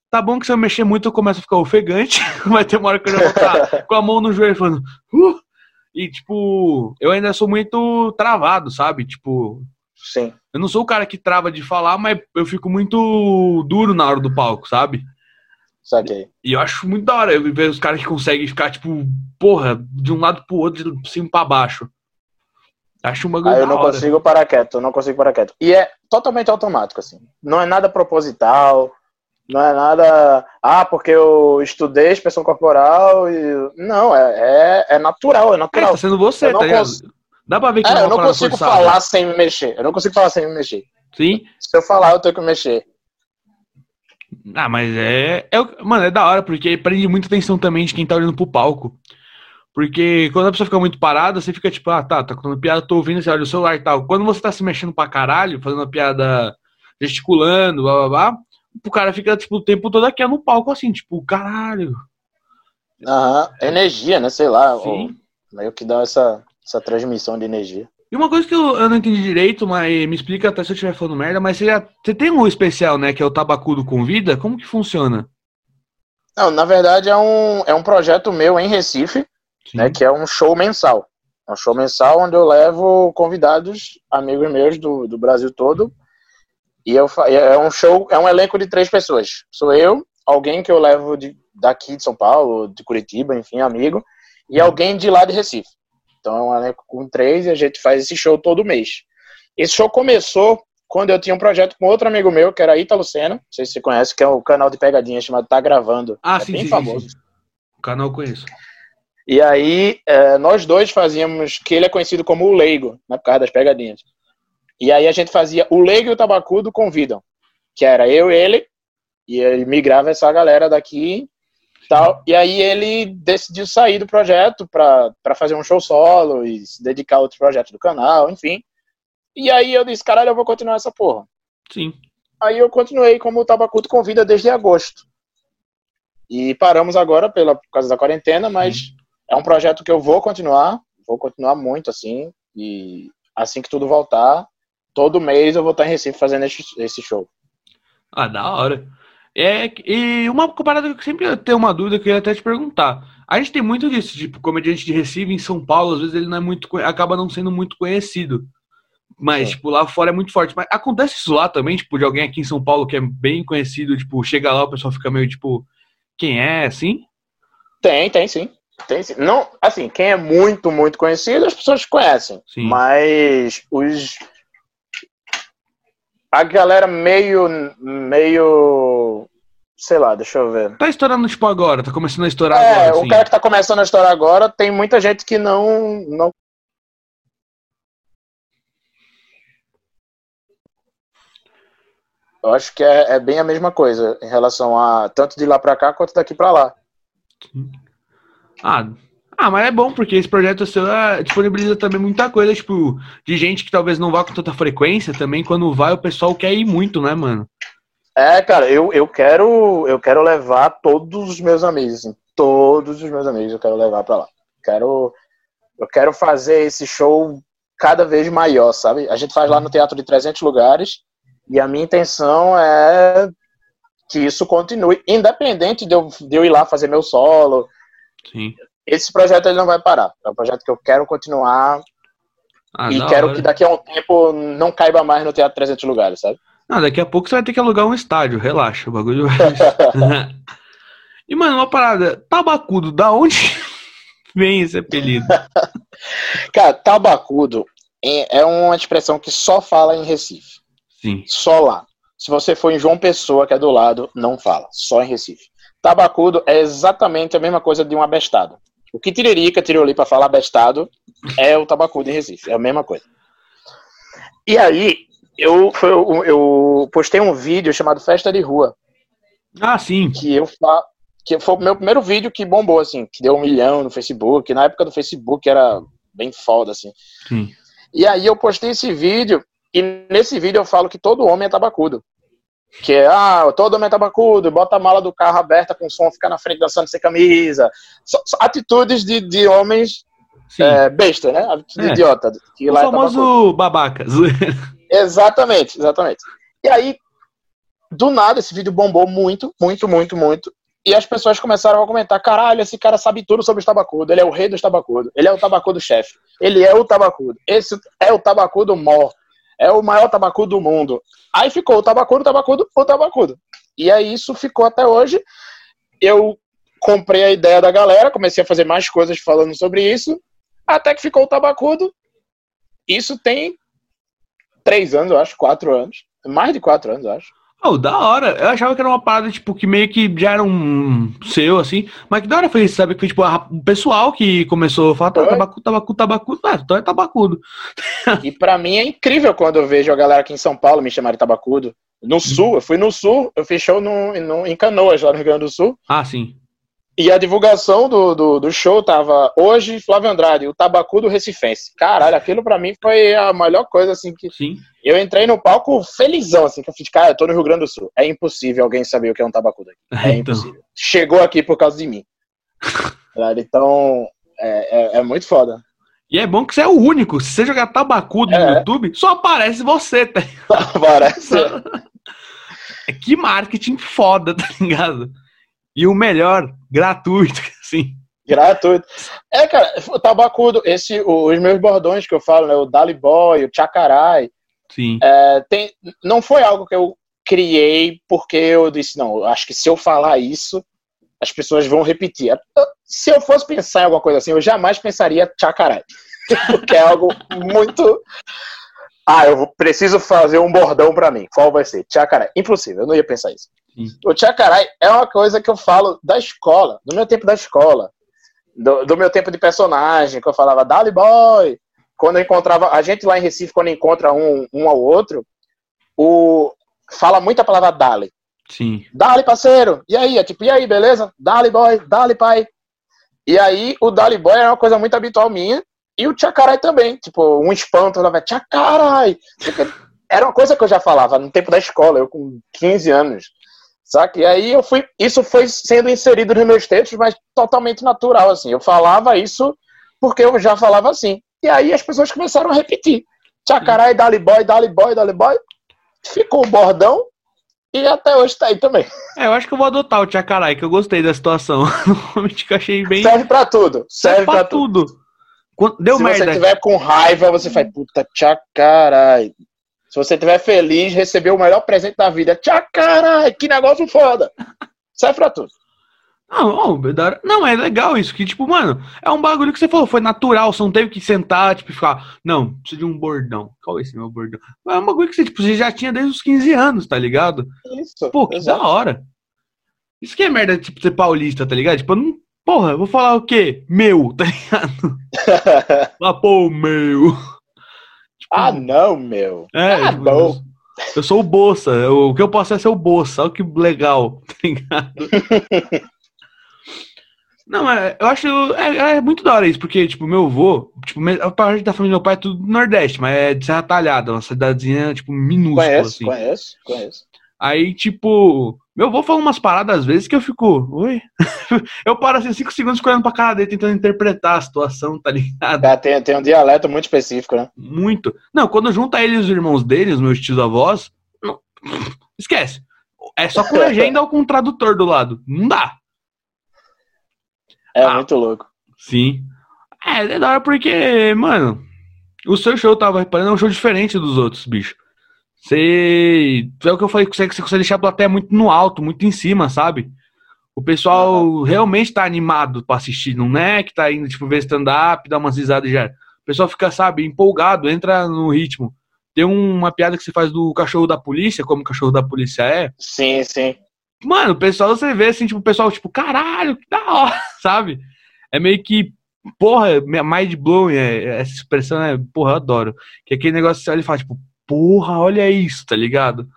tá bom que se eu mexer muito eu começo a ficar ofegante, [laughs] vai ter uma hora que eu já vou estar [laughs] com a mão no joelho falando. Uh! E, tipo, eu ainda sou muito travado, sabe? Tipo. Sim. Eu não sou o cara que trava de falar, mas eu fico muito duro na hora do palco, sabe? Saquei. E eu acho muito da hora eu ver os caras que conseguem ficar, tipo, porra, de um lado pro outro, de cima pra baixo. Acho uma. Aí eu não consigo parar quieto, eu não consigo parar quieto. E é totalmente automático, assim. Não é nada proposital, não é nada. Ah, porque eu estudei expressão corporal e. Não, é, é, é natural, é natural. É, tá sendo você, tá cons... Dá pra ver que é, não eu não consigo forçada. falar sem me mexer. Eu não consigo falar sem me mexer. Sim. Se eu falar, eu tenho que mexer. Ah, mas é, é. Mano, é da hora, porque prende muita atenção também de quem tá olhando pro palco. Porque quando a pessoa fica muito parada, você fica tipo, ah, tá, tá contando piada, tô ouvindo, você olha o celular e tal. Quando você tá se mexendo pra caralho, fazendo uma piada, gesticulando, blá blá blá, o cara fica, tipo, o tempo todo aqui no palco, assim, tipo, caralho. Aham, energia, né, sei lá. Sim. meio que dá essa, essa transmissão de energia. E uma coisa que eu, eu não entendi direito, mas me explica até se eu estiver falando merda, mas você, já, você tem um especial, né, que é o Tabacudo Convida? Como que funciona? Não, na verdade é um, é um projeto meu em Recife, né, que é um show mensal. É um show mensal onde eu levo convidados, amigos meus do, do Brasil todo. E eu, é um show, é um elenco de três pessoas. Sou eu, alguém que eu levo de, daqui de São Paulo, de Curitiba, enfim, amigo, e uhum. alguém de lá de Recife. Então é um elenco com três e a gente faz esse show todo mês. Esse show começou quando eu tinha um projeto com outro amigo meu, que era Ítalo Senna, não sei se você conhece, que é o canal de pegadinha chamado Tá Gravando. Ah, é sim, bem sim, famoso. Sim. O canal eu conheço. E aí, é, nós dois fazíamos, que ele é conhecido como o Leigo, na né, por das pegadinhas. E aí a gente fazia o Leigo e o Tabacudo convidam, que era eu e ele, e ele migrava essa galera daqui tal. E aí ele decidiu sair do projeto para fazer um show solo e se dedicar a outro projeto do canal, enfim. E aí eu disse, caralho, eu vou continuar essa porra. Sim. Aí eu continuei como o Tabacuto convida desde agosto. E paramos agora pela, por causa da quarentena, mas Sim. é um projeto que eu vou continuar, vou continuar muito assim. E assim que tudo voltar, todo mês eu vou estar em Recife fazendo esse, show. Ah, da hora. É, e uma parada que eu sempre tenho uma dúvida que eu ia até te perguntar. A gente tem muito disso, tipo, comediante de Recife em São Paulo, às vezes ele não é muito, acaba não sendo muito conhecido. Mas, tipo, lá fora é muito forte. Mas acontece isso lá também, tipo, de alguém aqui em São Paulo que é bem conhecido, tipo, chega lá, o pessoal fica meio, tipo, quem é, assim? Tem, tem sim. Tem sim. Não, assim, quem é muito, muito conhecido, as pessoas conhecem. Sim. Mas os. A galera meio. meio. Sei lá, deixa eu ver. Tá estourando, tipo, agora, tá começando a estourar é, agora. É, o assim. cara que tá começando a estourar agora, tem muita gente que não, não Eu acho que é, é, bem a mesma coisa em relação a tanto de lá para cá quanto daqui para lá. Ah, ah, mas é bom porque esse projeto seu é, disponibiliza também muita coisa, tipo, de gente que talvez não vá com tanta frequência também. Quando vai, o pessoal quer ir muito, né, mano? É, cara, eu, eu quero eu quero levar todos os meus amigos, assim, todos os meus amigos eu quero levar para lá. Quero eu quero fazer esse show cada vez maior, sabe? A gente faz lá no teatro de 300 lugares e a minha intenção é que isso continue, independente de eu, de eu ir lá fazer meu solo. Sim. Esse projeto ele não vai parar. É um projeto que eu quero continuar ah, e quero hora. que daqui a um tempo não caiba mais no Teatro 300 Lugares, sabe? Não, daqui a pouco você vai ter que alugar um estádio, relaxa, o bagulho [laughs] E, mano, uma parada, tabacudo, da onde [laughs] vem esse apelido? [laughs] Cara, tabacudo é, é uma expressão que só fala em Recife. Sim. Só lá. Se você for em João Pessoa, que é do lado, não fala. Só em Recife. Tabacudo é exatamente a mesma coisa de um abestado. O que Tiririca tirou ali para falar abestado é o tabacudo em Recife. É a mesma coisa. E aí, eu, eu, eu postei um vídeo chamado Festa de Rua. Ah, sim. Que eu que foi o meu primeiro vídeo que bombou, assim, que deu um milhão no Facebook. Na época do Facebook era bem foda, assim. Sim. E aí eu postei esse vídeo e nesse vídeo eu falo que todo homem é tabacudo. Que é, ah, todo homem é tabacudo, bota a mala do carro aberta com som, fica na frente dançando sem camisa. So, so, atitudes de, de homens é, besta, né? Atitude é. idiota. Que o lá famoso é babaca. [laughs] exatamente, exatamente. E aí, do nada, esse vídeo bombou muito, muito, muito, muito. E as pessoas começaram a comentar: caralho, esse cara sabe tudo sobre os tabacudo. Ele é o rei dos tabacudo. Ele é o tabacudo chefe. Ele é o tabacudo. Esse é o tabacudo mor é o maior tabacudo do mundo. Aí ficou o tabacudo, o tabacudo, o tabacudo. E aí isso ficou até hoje. Eu comprei a ideia da galera, comecei a fazer mais coisas falando sobre isso, até que ficou o tabacudo. Isso tem três anos, eu acho, quatro anos. Mais de quatro anos, eu acho. Oh, da hora. Eu achava que era uma parada, tipo, que meio que já era um seu, assim. Mas que da hora foi isso, sabe? Que foi, tipo, o pessoal que começou a falar, tá, tabacudo, tabacudo, tabacudo. Ah, então é tabacudo. [laughs] E pra mim é incrível quando eu vejo a galera aqui em São Paulo me chamar de tabacudo. No uhum. sul, eu fui no sul, eu show no, no, em Canoas, lá no Rio Grande do Sul. Ah, sim. E a divulgação do, do, do, show tava hoje Flávio Andrade, o Tabacu do Recifense. Caralho, aquilo pra mim foi a melhor coisa, assim, que. Sim. Eu entrei no palco felizão, assim, que eu fiz, cara, eu tô no Rio Grande do Sul. É impossível alguém saber o que é um tabacu daqui. [laughs] É então. impossível. Chegou aqui por causa de mim. [laughs] então, é, é, é, muito foda. E é bom que você é o único. Se você jogar tabacudo é. no YouTube, só aparece você, tá? [laughs] Só aparece. que marketing foda, tá ligado? E o melhor, gratuito, [laughs] assim. Gratuito. É, cara, o tabacudo, esse, os meus bordões que eu falo, né? O Dali Boy, o Chacarai. Sim. É, tem, não foi algo que eu criei porque eu disse, não, acho que se eu falar isso, as pessoas vão repetir. Se eu fosse pensar em alguma coisa assim, eu jamais pensaria Chacarai. [laughs] porque é algo muito. Ah, eu preciso fazer um bordão para mim. Qual vai ser? Chacarai. Impossível, eu não ia pensar isso. O Tchacarai é uma coisa que eu falo da escola, do meu tempo da escola, do, do meu tempo de personagem, que eu falava Dali Boy. Quando eu encontrava, a gente lá em Recife, quando encontra um, um ao outro, o, fala muito a palavra Dali. Sim. Dali, parceiro. E aí? É tipo, e aí, beleza? Dali, boy. Dali, pai. E aí, o Dali Boy é uma coisa muito habitual minha. E o Tchacarai também. Tipo, um espanto, ela vai, Tchacarai. Era uma coisa que eu já falava no tempo da escola, eu com 15 anos. Saca? E aí eu fui. Isso foi sendo inserido nos meus textos, mas totalmente natural, assim. Eu falava isso porque eu já falava assim. E aí as pessoas começaram a repetir. Tchacarai, Dali Boy, Dali Boy, Dali Boy. Ficou o bordão e até hoje tá aí também. É, eu acho que eu vou adotar o Tchacarai, que eu gostei da situação. [laughs] Normalmente que eu achei bem. Serve pra tudo. Serve, Serve pra, pra tudo. tudo. Deu Se merda. Se você tiver com raiva, você faz, puta, Tchacarai. Se você estiver feliz, recebeu o melhor presente da vida. Tchau, caralho, que negócio foda. Serve pra tudo. Não, não, é legal isso, que, tipo, mano, é um bagulho que você falou, foi natural, você não teve que sentar, tipo, ficar, não, preciso de um bordão. Qual é esse meu bordão? É um bagulho que você, tipo, você já tinha desde os 15 anos, tá ligado? Isso. Pô, que exato. da hora. Isso que é merda, tipo, ser paulista, tá ligado? Tipo, eu não, porra, eu vou falar o quê? Meu, [laughs] tá ligado? [laughs] ah, pô, meu. Ah, não, meu. É, ah, não. Eu sou o Bolsa. O que eu posso é ser o Bolsa. Olha que legal, [laughs] tá ligado? Não, é, eu acho. É, é, muito da hora isso, porque, tipo, meu avô, tipo, a parte da família do meu pai é tudo do Nordeste, mas é de Serra Talhada, uma cidadezinha, tipo, minúscula. Conheço, assim. conheço, conheço. Aí, tipo, meu avô fala umas paradas às vezes que eu fico, oi? [laughs] eu paro assim cinco segundos olhando pra cara dele tentando interpretar a situação, tá ligado? É, tem, tem um dialeto muito específico, né? Muito. Não, quando junta ele e os irmãos dele, os meus tios avós, não, esquece. É só com [laughs] legenda ou com tradutor do lado. Não dá. É ah, muito louco. Sim. É, é da hora porque, mano, o seu show tava reparando é um show diferente dos outros, bicho. Você. É o que eu falei, você, você consegue deixar a plateia muito no alto, muito em cima, sabe? O pessoal uhum. realmente tá animado pra assistir, não é que tá indo, tipo, ver stand-up, dar umas risadas já. O pessoal fica, sabe, empolgado, entra no ritmo. Tem uma piada que você faz do cachorro da polícia, como o cachorro da polícia é. Sim, sim. Mano, o pessoal você vê assim, tipo, o pessoal, tipo, caralho, que da hora, [laughs] sabe? É meio que, porra, mind blowing, é, essa expressão é, porra, eu adoro. Que é aquele negócio que você olha e fala, tipo, porra, olha isso, tá ligado?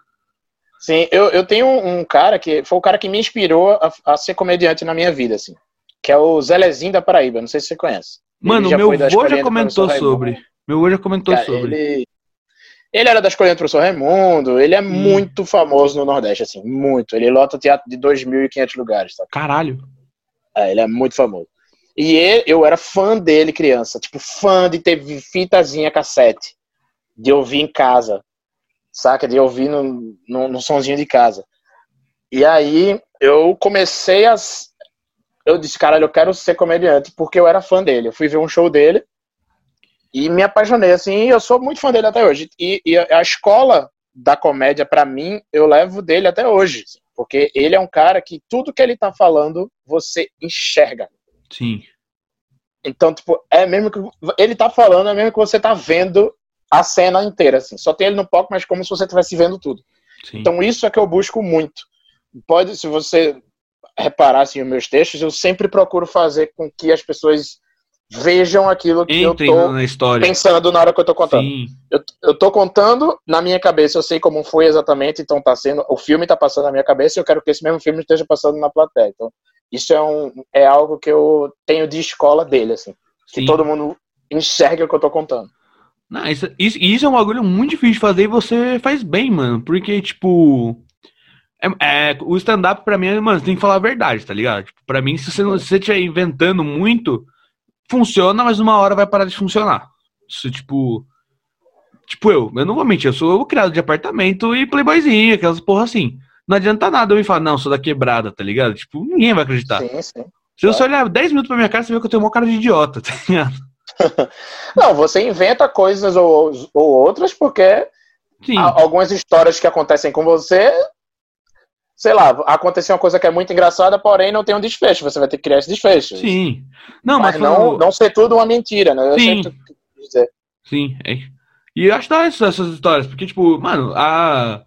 Sim, eu, eu tenho um cara que foi o cara que me inspirou a, a ser comediante na minha vida, assim. Que é o Zelezinho da Paraíba, não sei se você conhece. Mano, meu avô já comentou sobre. Meu avô já comentou cara, sobre. Ele, ele era da escolinha do professor Raimundo, ele é hum. muito famoso no Nordeste, assim, muito. Ele lota teatro de 2.500 lugares, sabe? Caralho. É, ele é muito famoso. E ele, eu era fã dele criança, tipo, fã de ter fitazinha cassete de ouvir em casa, saca? De ouvir no, no, no sonzinho de casa. E aí eu comecei a. Eu disse, caralho, eu quero ser comediante, porque eu era fã dele. Eu fui ver um show dele e me apaixonei, assim, eu sou muito fã dele até hoje. E, e a escola da comédia, para mim, eu levo dele até hoje. Porque ele é um cara que tudo que ele tá falando, você enxerga. Sim. Então, tipo, é mesmo que ele tá falando, é mesmo que você tá vendo a cena inteira, assim. Só tem ele no palco, mas como se você estivesse vendo tudo. Sim. Então isso é que eu busco muito. Pode, se você reparar assim, os meus textos, eu sempre procuro fazer com que as pessoas vejam aquilo que Entrem eu tô pensando na hora que eu tô contando. Eu, eu tô contando na minha cabeça, eu sei como foi exatamente, então tá sendo, o filme tá passando na minha cabeça e eu quero que esse mesmo filme esteja passando na plateia. Então, isso é, um, é algo que eu tenho de escola dele, assim. Sim. Que todo mundo enxergue o que eu tô contando. Não, isso, isso, isso, é um bagulho muito difícil de fazer e você faz bem, mano. Porque, tipo. É, é, o stand-up pra mim, mano, você tem que falar a verdade, tá ligado? Tipo, pra mim, se você, não, se você estiver inventando muito, funciona, mas uma hora vai parar de funcionar. Isso, tipo. Tipo, eu, eu não vou mentir, eu sou criado de apartamento e playboyzinho, aquelas porra assim. Não adianta nada eu me falar, não, sou da quebrada, tá ligado? Tipo, ninguém vai acreditar. Sim, sim. Se você olhar 10 minutos pra minha cara, você vê que eu tenho uma cara de idiota, [laughs] tá ligado? [laughs] Não, você inventa coisas ou, ou outras porque algumas histórias que acontecem com você, sei lá, aconteceu uma coisa que é muito engraçada, porém não tem um desfecho. Você vai ter que criar esse desfecho. Sim. Não, mas, mas não, não ser tudo uma mentira, né? Eu Sim. Sim. É. E eu acho da essas histórias, porque, tipo, mano, a.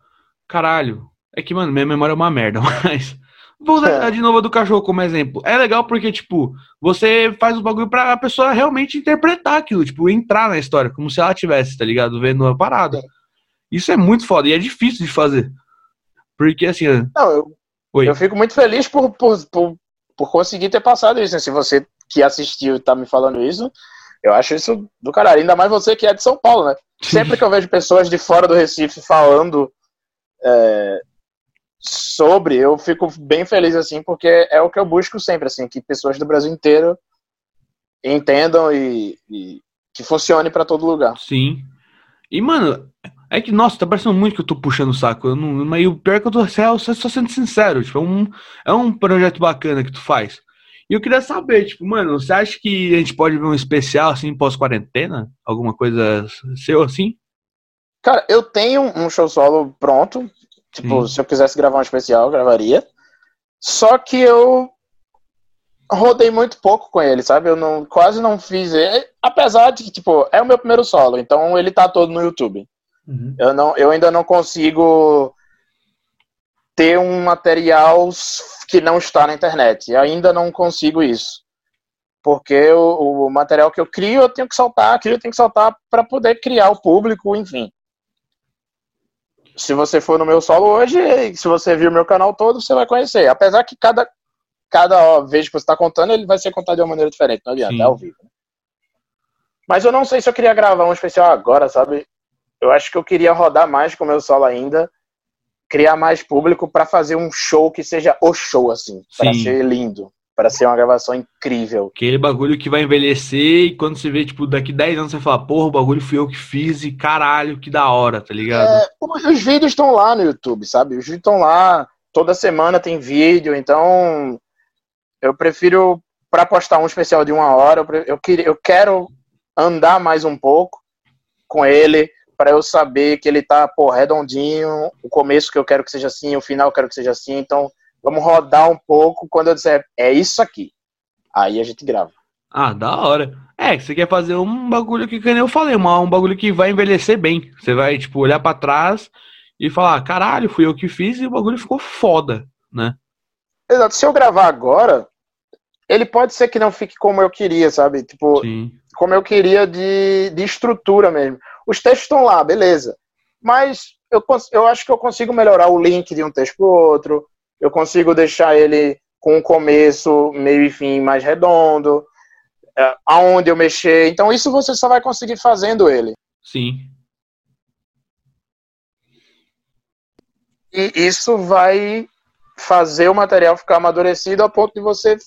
Caralho. É que, mano, minha memória é uma merda, [laughs] mas. Vou usar é. de novo a do cachorro como exemplo. É legal porque, tipo, você faz o bagulho pra pessoa realmente interpretar aquilo, tipo, entrar na história, como se ela tivesse, tá ligado? Vendo a parada. Isso é muito foda e é difícil de fazer. Porque assim. Não, eu, Oi. eu fico muito feliz por, por, por, por conseguir ter passado isso. Né? Se você que assistiu tá me falando isso, eu acho isso do caralho. Ainda mais você que é de São Paulo, né? [laughs] Sempre que eu vejo pessoas de fora do Recife falando é, sobre, eu fico bem feliz, assim, porque é o que eu busco sempre, assim, que pessoas do Brasil inteiro entendam e, e que funcione para todo lugar. Sim. E, mano, é que, nossa, tá parecendo muito que eu tô puxando o saco. Eu não, mas o pior é que eu tô só, só sendo sincero. Tipo, é um, é um projeto bacana que tu faz. E eu queria saber, tipo, mano, você acha que a gente pode ver um especial, assim, pós-quarentena? Alguma coisa seu, assim? Cara, eu tenho um show solo pronto. Tipo, se eu quisesse gravar um especial, eu gravaria. Só que eu rodei muito pouco com ele, sabe? Eu não, quase não fiz ele. Apesar de que, tipo, é o meu primeiro solo, então ele tá todo no YouTube. Uhum. Eu, não, eu ainda não consigo ter um material que não está na internet. Eu ainda não consigo isso. Porque o, o material que eu crio, eu tenho que soltar, crio, eu tenho que soltar para poder criar o público, enfim. Se você for no meu solo hoje, se você viu meu canal todo, você vai conhecer. Apesar que cada, cada vez que você está contando, ele vai ser contado de uma maneira diferente, não adianta, Sim. é ao vivo. Né? Mas eu não sei se eu queria gravar um especial agora, sabe? Eu acho que eu queria rodar mais com o meu solo ainda, criar mais público para fazer um show que seja o show, assim, para ser lindo, para ser uma gravação incrível. Aquele bagulho que vai envelhecer e quando você vê, tipo, daqui 10 anos você fala, porra, o bagulho fui eu que fiz e caralho, que da hora, tá ligado? É, os vídeos estão lá no YouTube, sabe? Os vídeos estão lá, toda semana tem vídeo, então eu prefiro, para postar um especial de uma hora, eu, queria, eu quero andar mais um pouco com ele, para eu saber que ele tá, pô, redondinho, o começo que eu quero que seja assim, o final eu quero que seja assim, então vamos rodar um pouco, quando eu disser, é isso aqui, aí a gente grava. Ah, da hora. É, você quer fazer um bagulho que, como eu falei, um bagulho que vai envelhecer bem. Você vai, tipo, olhar para trás e falar, caralho, fui eu que fiz e o bagulho ficou foda, né? Exato. Se eu gravar agora, ele pode ser que não fique como eu queria, sabe? Tipo, Sim. como eu queria de, de estrutura mesmo. Os textos estão lá, beleza. Mas eu, eu acho que eu consigo melhorar o link de um texto para o outro. Eu consigo deixar ele com um começo, meio e fim mais redondo. É, aonde eu mexer. Então, isso você só vai conseguir fazendo ele. Sim. E isso vai fazer o material ficar amadurecido a ponto de você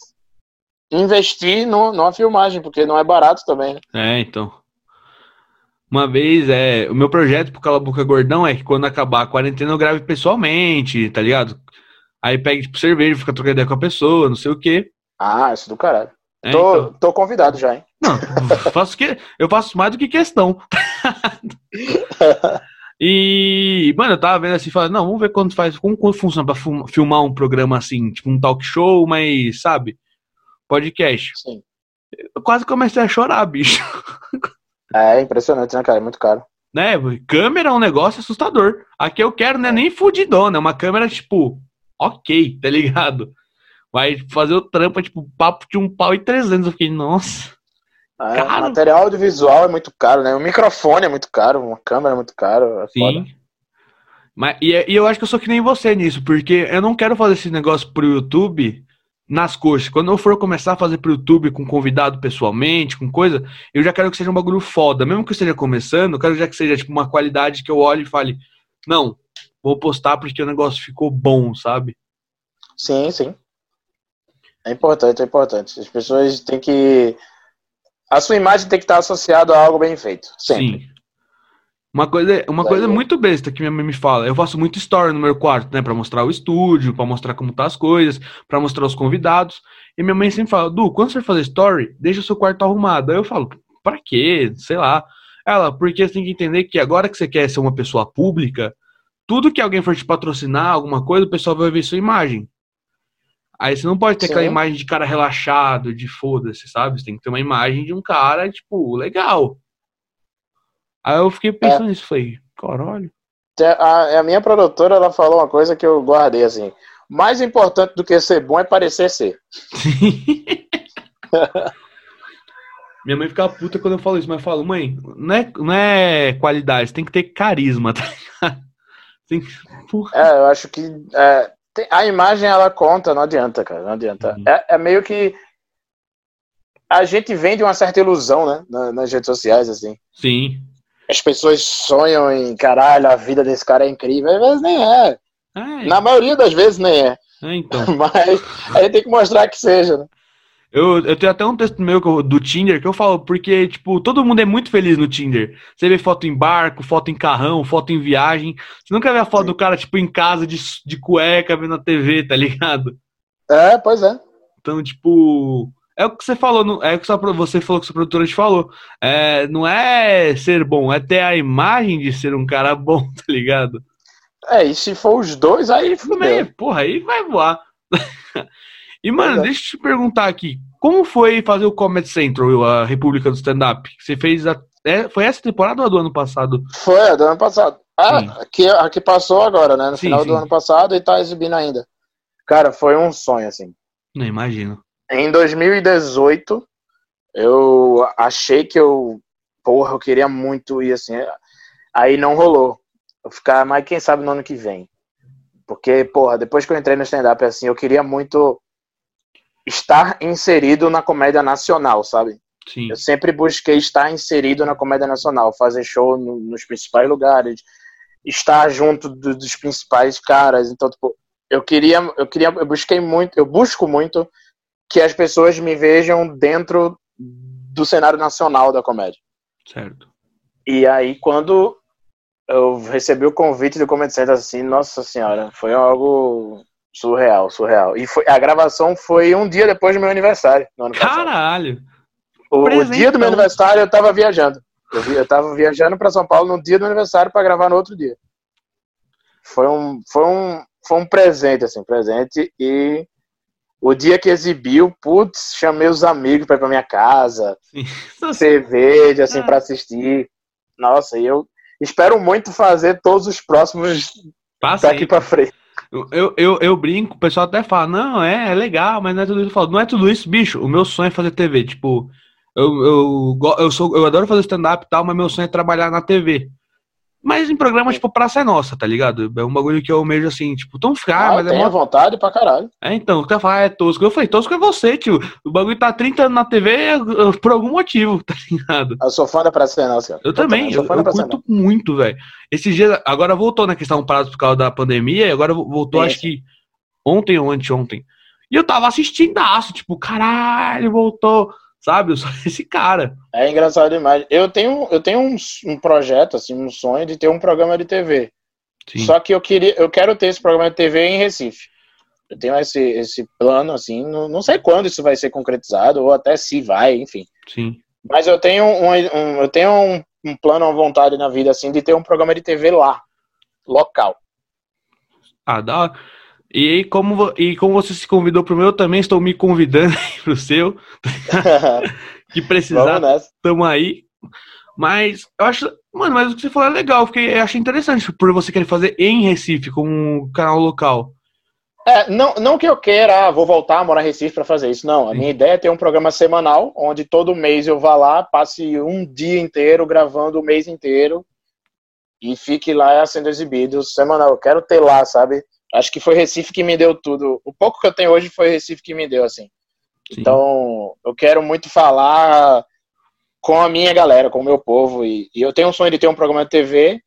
investir no, numa filmagem, porque não é barato também. Né? É, então. Uma vez, é, o meu projeto pro Cala Boca Gordão é que quando acabar a quarentena eu grave pessoalmente, tá ligado? Aí pega, tipo, cerveja, fica trocando ideia com a pessoa, não sei o quê. Ah, isso do caralho. É, tô, então... tô convidado já, hein? Não, [laughs] faço que, eu faço mais do que questão. [laughs] e, mano, eu tava vendo assim, falando, não, vamos ver quando faz, como, como funciona pra filmar um programa assim, tipo um talk show, mas, sabe? podcast. Sim. Eu quase comecei a chorar, bicho. É impressionante, né, cara? É muito caro. Né? Câmera é um negócio assustador. Aqui eu quero, né? Nem fudidona, é uma câmera, tipo, ok, tá ligado? Vai fazer o trampo, tipo, papo de um pau e trezentos. Eu fiquei, nossa. É, o material audiovisual é muito caro, né? O microfone é muito caro, uma câmera é muito caro. É Sim. Foda. Mas, e, e eu acho que eu sou que nem você nisso, porque eu não quero fazer esse negócio pro YouTube nas coxas. Quando eu for começar a fazer pro YouTube com convidado pessoalmente, com coisa, eu já quero que seja um bagulho foda. Mesmo que eu esteja começando, eu quero já que seja tipo uma qualidade que eu olhe e fale, não, vou postar porque o negócio ficou bom, sabe? Sim, sim. É importante, é importante. As pessoas têm que. A sua imagem tem que estar associada a algo bem feito. Sempre. Sim. Uma coisa, uma coisa muito besta que minha mãe me fala. Eu faço muito story no meu quarto, né? Pra mostrar o estúdio, pra mostrar como tá as coisas, pra mostrar os convidados. E minha mãe sempre fala, Du, quando você fazer story, deixa o seu quarto arrumado. Aí eu falo, pra quê? Sei lá. Ela, porque você tem que entender que agora que você quer ser uma pessoa pública, tudo que alguém for te patrocinar, alguma coisa, o pessoal vai ver sua imagem. Aí você não pode ter Sim. aquela imagem de cara relaxado, de foda-se, sabe? Você tem que ter uma imagem de um cara, tipo, legal. Aí eu fiquei pensando é. nisso, falei, caralho. A, a, minha produtora, ela falou uma coisa que eu guardei, assim, mais importante do que ser bom é parecer ser. [laughs] Minha mãe fica puta quando eu falo isso, mas eu falo, mãe, não é, não é qualidade, tem que ter carisma, tá ligado? Sim. É, eu acho que é, tem, a imagem ela conta, não adianta, cara, não adianta. Uhum. É, é, meio que a gente vende uma certa ilusão, né, nas, nas redes sociais, assim. Sim. As pessoas sonham em, caralho, a vida desse cara é incrível, às vezes nem é. é. Na maioria das vezes nem é. é então. [laughs] Mas a gente tem que mostrar que seja, né? Eu, eu tenho até um texto meu do Tinder que eu falo, porque, tipo, todo mundo é muito feliz no Tinder. Você vê foto em barco, foto em carrão, foto em viagem. Você nunca vê a foto do cara, tipo, em casa de, de cueca, vendo a TV, tá ligado? É, pois é. Então, tipo. É o que você falou, é o que você falou que sua produtora te falou. É, não é ser bom, é ter a imagem de ser um cara bom, [laughs] tá ligado? É, e se for os dois, aí fudeu. Porra, aí vai voar. [laughs] E, mano, deixa eu te perguntar aqui. Como foi fazer o Comedy Central, a República do Stand-Up? Você fez a... É, foi essa temporada ou a do ano passado? Foi, a do ano passado. Ah, aqui, aqui passou agora, né? No sim, final sim. do ano passado e tá exibindo ainda. Cara, foi um sonho, assim. Não imagino. Em 2018, eu achei que eu. Porra, eu queria muito ir assim. Aí não rolou. Eu ficar, mas quem sabe no ano que vem. Porque, porra, depois que eu entrei no stand-up, assim, eu queria muito estar inserido na comédia nacional, sabe? Sim. Eu sempre busquei estar inserido na comédia nacional, fazer show no, nos principais lugares, estar junto do, dos principais caras. Então, tipo, eu queria, eu queria, eu busquei muito, eu busco muito que as pessoas me vejam dentro do cenário nacional da comédia. Certo. E aí, quando eu recebi o convite do Comedy Center, assim, nossa senhora, foi algo Surreal, surreal. E foi, a gravação foi um dia depois do meu aniversário. Caralho! O, o, dia do meu aniversário eu tava viajando. Eu, vi, eu tava viajando para São Paulo no dia do aniversário para gravar no outro dia. Foi um, foi um, foi um presente, assim, presente. E o dia que exibiu, putz, chamei os amigos para ir pra minha casa, Sim. [laughs] cerveja, assim, ah. para assistir. Nossa, e eu espero muito fazer todos os próximos Passa daqui para frente. Eu, eu, eu brinco, o pessoal até fala, não, é, é legal, mas não é tudo isso. Eu falo, não é tudo isso, bicho. O meu sonho é fazer TV. Tipo, eu, eu, eu, sou, eu adoro fazer stand-up e tal, mas meu sonho é trabalhar na TV. Mas em programas tipo Praça é Nossa, tá ligado? É um bagulho que eu meio assim, tipo, tão ficar, ah, mas é mó... vontade pra caralho. É, então, o que falar é tosco. Eu falei, tosco é você, tio. O bagulho tá 30 anos na TV por algum motivo, [laughs] tá ligado? Eu sou fã da Praça é Nossa, cara. Eu, eu também, eu, eu curto muito, velho. Esses dias, agora voltou na questão parado por causa da pandemia, e agora voltou, Sim. acho que ontem ou anteontem. E eu tava assistindo aço, tipo, caralho, voltou. Sabe? Eu sou [laughs] esse cara. É engraçado demais. Eu tenho, eu tenho um, um projeto, assim, um sonho de ter um programa de TV. Sim. Só que eu queria, eu quero ter esse programa de TV em Recife. Eu tenho esse, esse plano, assim, não, não sei quando isso vai ser concretizado, ou até se vai, enfim. Sim. Mas eu tenho um, um eu tenho um, um plano, uma vontade na vida, assim, de ter um programa de TV lá, local. Ah, hora. E como, e como você se convidou pro meu, eu também estou me convidando [laughs] pro seu. [laughs] que precisar, tamo aí. Mas eu acho. Mano, mas o que você falou é legal, porque eu acho interessante por você querer fazer em Recife, como canal local. É, não, não que eu queira, ah, vou voltar a morar em Recife para fazer isso, não. A Sim. minha ideia é ter um programa semanal, onde todo mês eu vá lá, passe um dia inteiro gravando o mês inteiro e fique lá sendo exibido semanal. Eu quero ter lá, sabe? Acho que foi Recife que me deu tudo. O pouco que eu tenho hoje foi Recife que me deu, assim. Sim. Então, eu quero muito falar com a minha galera, com o meu povo. E, e, eu tenho um sonho de ter um programa de TV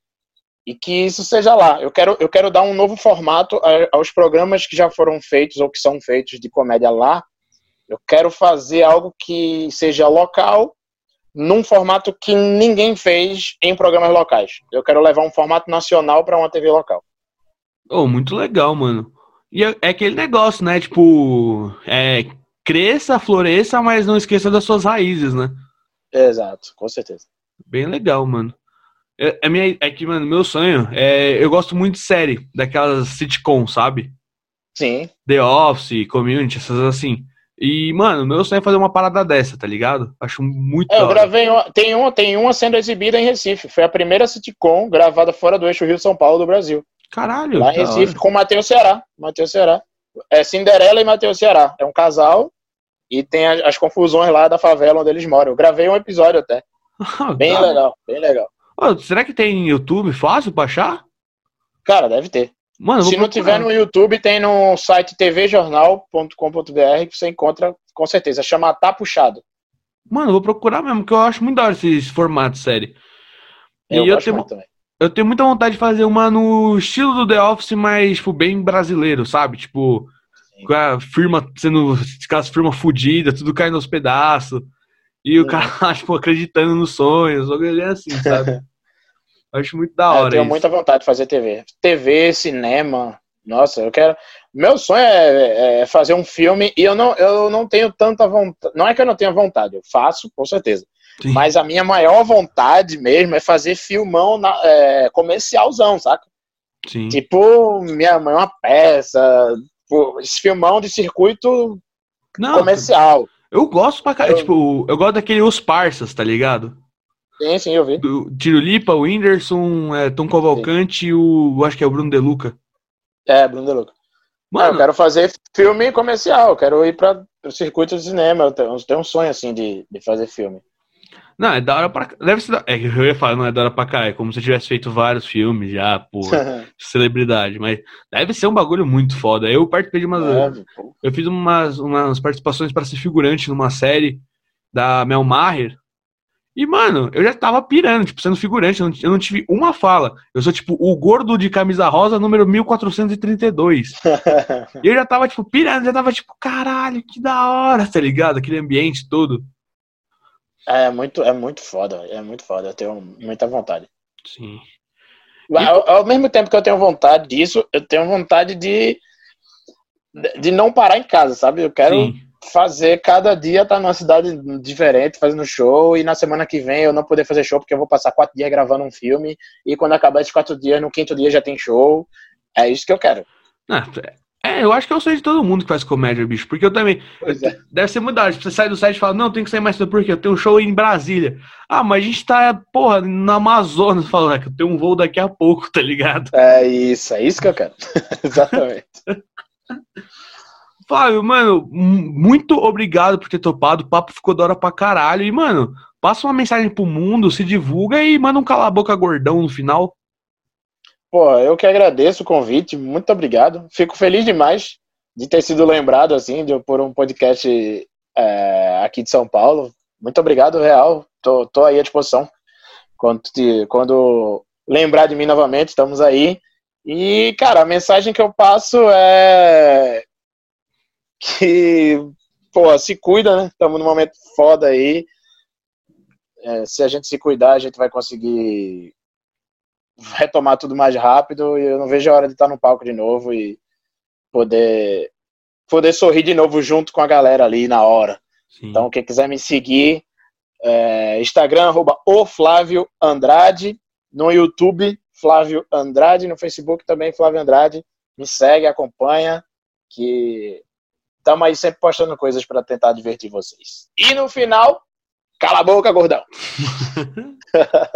e que isso seja lá. Eu quero, eu quero dar um novo formato aos programas que já foram feitos ou que são feitos de comédia lá. Eu quero fazer algo que seja local, num formato que ninguém fez em programas locais. Eu quero levar um formato nacional para uma TV local. Oh, muito legal, mano. E é, é aquele negócio, né? Tipo, é, cresça, floresça, mas não esqueça das suas raízes, né? Exato, com certeza. Bem legal, mano. É, é, minha, é que, mano, meu sonho é. Eu gosto muito de série, daquelas sitcom, sabe? Sim. The Office, Community, essas assim. E, mano, meu sonho é fazer uma parada dessa, tá ligado? Acho muito. É, eu gravei. Uma, tem, uma, tem uma sendo exibida em Recife. Foi a primeira sitcom gravada fora do eixo Rio-São Paulo do Brasil. Caralho. Lá em Recife, com Matheus Ceará. Matheus Ceará. É Cinderela e Matheus Ceará. É um casal e tem as, as, confusões lá da favela onde eles moram. Eu gravei um episódio até. [laughs] bem legal, bem legal. será que tem YouTube fácil pra achar? Cara, deve ter. Mano, Se não tiver no YouTube, tem no site tvjornal.com.br que você encontra com certeza. Chama Tá Puxado. Mano, vou procurar mesmo, que eu acho muito da hora esse formato série. Eu, e eu tenho, eu tenho muita vontade de fazer uma no estilo do The Office, mas, tipo, bem brasileiro, sabe? Tipo, Sim. com a firma sendo. Aquelas firmas fodidas, tudo caindo aos pedaços. E o cara, [laughs] tipo, acreditando nos sonhos, ou assim, sabe? [laughs] Acho muito da hora. É, eu tenho isso. muita vontade de fazer TV. TV, cinema. Nossa, eu quero. Meu sonho é, é, fazer um filme e eu não, eu não tenho tanta vontade. Não é que eu não tenha vontade, eu faço, com certeza. Sim. Mas a minha maior vontade mesmo é fazer filmão na, é, comercialzão, saca? Sim. Tipo, minha mãe é uma peça. Tipo, esse filmão de circuito não, comercial. Eu gosto pra caralho. Eu... Tipo, eu gosto daquele Os Parsas, tá ligado? Sim, sim, eu vi. Do Tiro Lipa, o Whindersson, é, Tom Cavalcante e o. Acho que é o Bruno De Luca. É, Bruno De Luca. Mano, é, eu quero fazer filme comercial, eu quero ir para o circuito de cinema. Eu tenho, eu tenho, um sonho assim de, de fazer filme. Não, é da hora pra. Deve ser. Da... É que eu ia falar, não é da hora pra cá. É como se eu tivesse feito vários filmes já, por [laughs] celebridade. Mas deve ser um bagulho muito foda. Eu participei de umas. Deve, eu fiz umas, umas participações para ser figurante numa série da Mel Maher. E, mano, eu já tava pirando, tipo, sendo figurante, eu não, eu não, tive uma fala. Eu sou, tipo, o gordo de camisa rosa número 1432. [laughs] e eu já tava, tipo, pirando, já tava, tipo, caralho, que da hora, tá ligado? Aquele ambiente todo. É muito, é muito foda, é muito foda, eu tenho muita vontade. Sim. Ao, ao mesmo tempo que eu tenho vontade disso, eu tenho vontade de, de não parar em casa, sabe? Eu quero. Sim fazer cada dia estar tá numa cidade diferente, fazendo show, e na semana que vem eu não poder fazer show porque eu vou passar quatro dias gravando um filme, e quando acabar esses quatro dias, no quinto dia já tem show. É isso que eu quero. É, eu acho que eu sou de todo mundo que faz comédia, bicho. Porque eu também. É. Deve ser mudado. Tipo, você sai do site e fala, não, tem que sair mais cedo, porque eu tenho um show em Brasília. Ah, mas a gente tá, porra, na Amazonas [laughs] falando, é que eu tenho um voo daqui a pouco, tá ligado? É isso, é isso que eu quero. [laughs] Exatamente. [laughs] Flávio, mano, muito obrigado por ter topado. O papo ficou da hora pra caralho. E, mano, passa uma mensagem pro mundo, se divulga e manda um cala-boca gordão no final. Pô, eu que agradeço o convite. Muito obrigado. Fico feliz demais de ter sido lembrado, assim, de, por um podcast é, aqui de São Paulo. Muito obrigado, Real. Tô, tô aí à disposição. Quando, te, quando lembrar de mim novamente, estamos aí. E, cara, a mensagem que eu passo é que, pô, se cuida, né? Estamos num momento foda aí. É, se a gente se cuidar, a gente vai conseguir retomar tudo mais rápido e eu não vejo a hora de estar no palco de novo e poder poder sorrir de novo junto com a galera ali na hora. Sim. Então, quem quiser me seguir, é, Instagram, arroba o Flávio Andrade, no YouTube, Flávio Andrade, no Facebook também, Flávio Andrade. Me segue, acompanha, que Estamos aí sempre postando coisas para tentar divertir vocês. E no final, cala a boca, gordão. [laughs]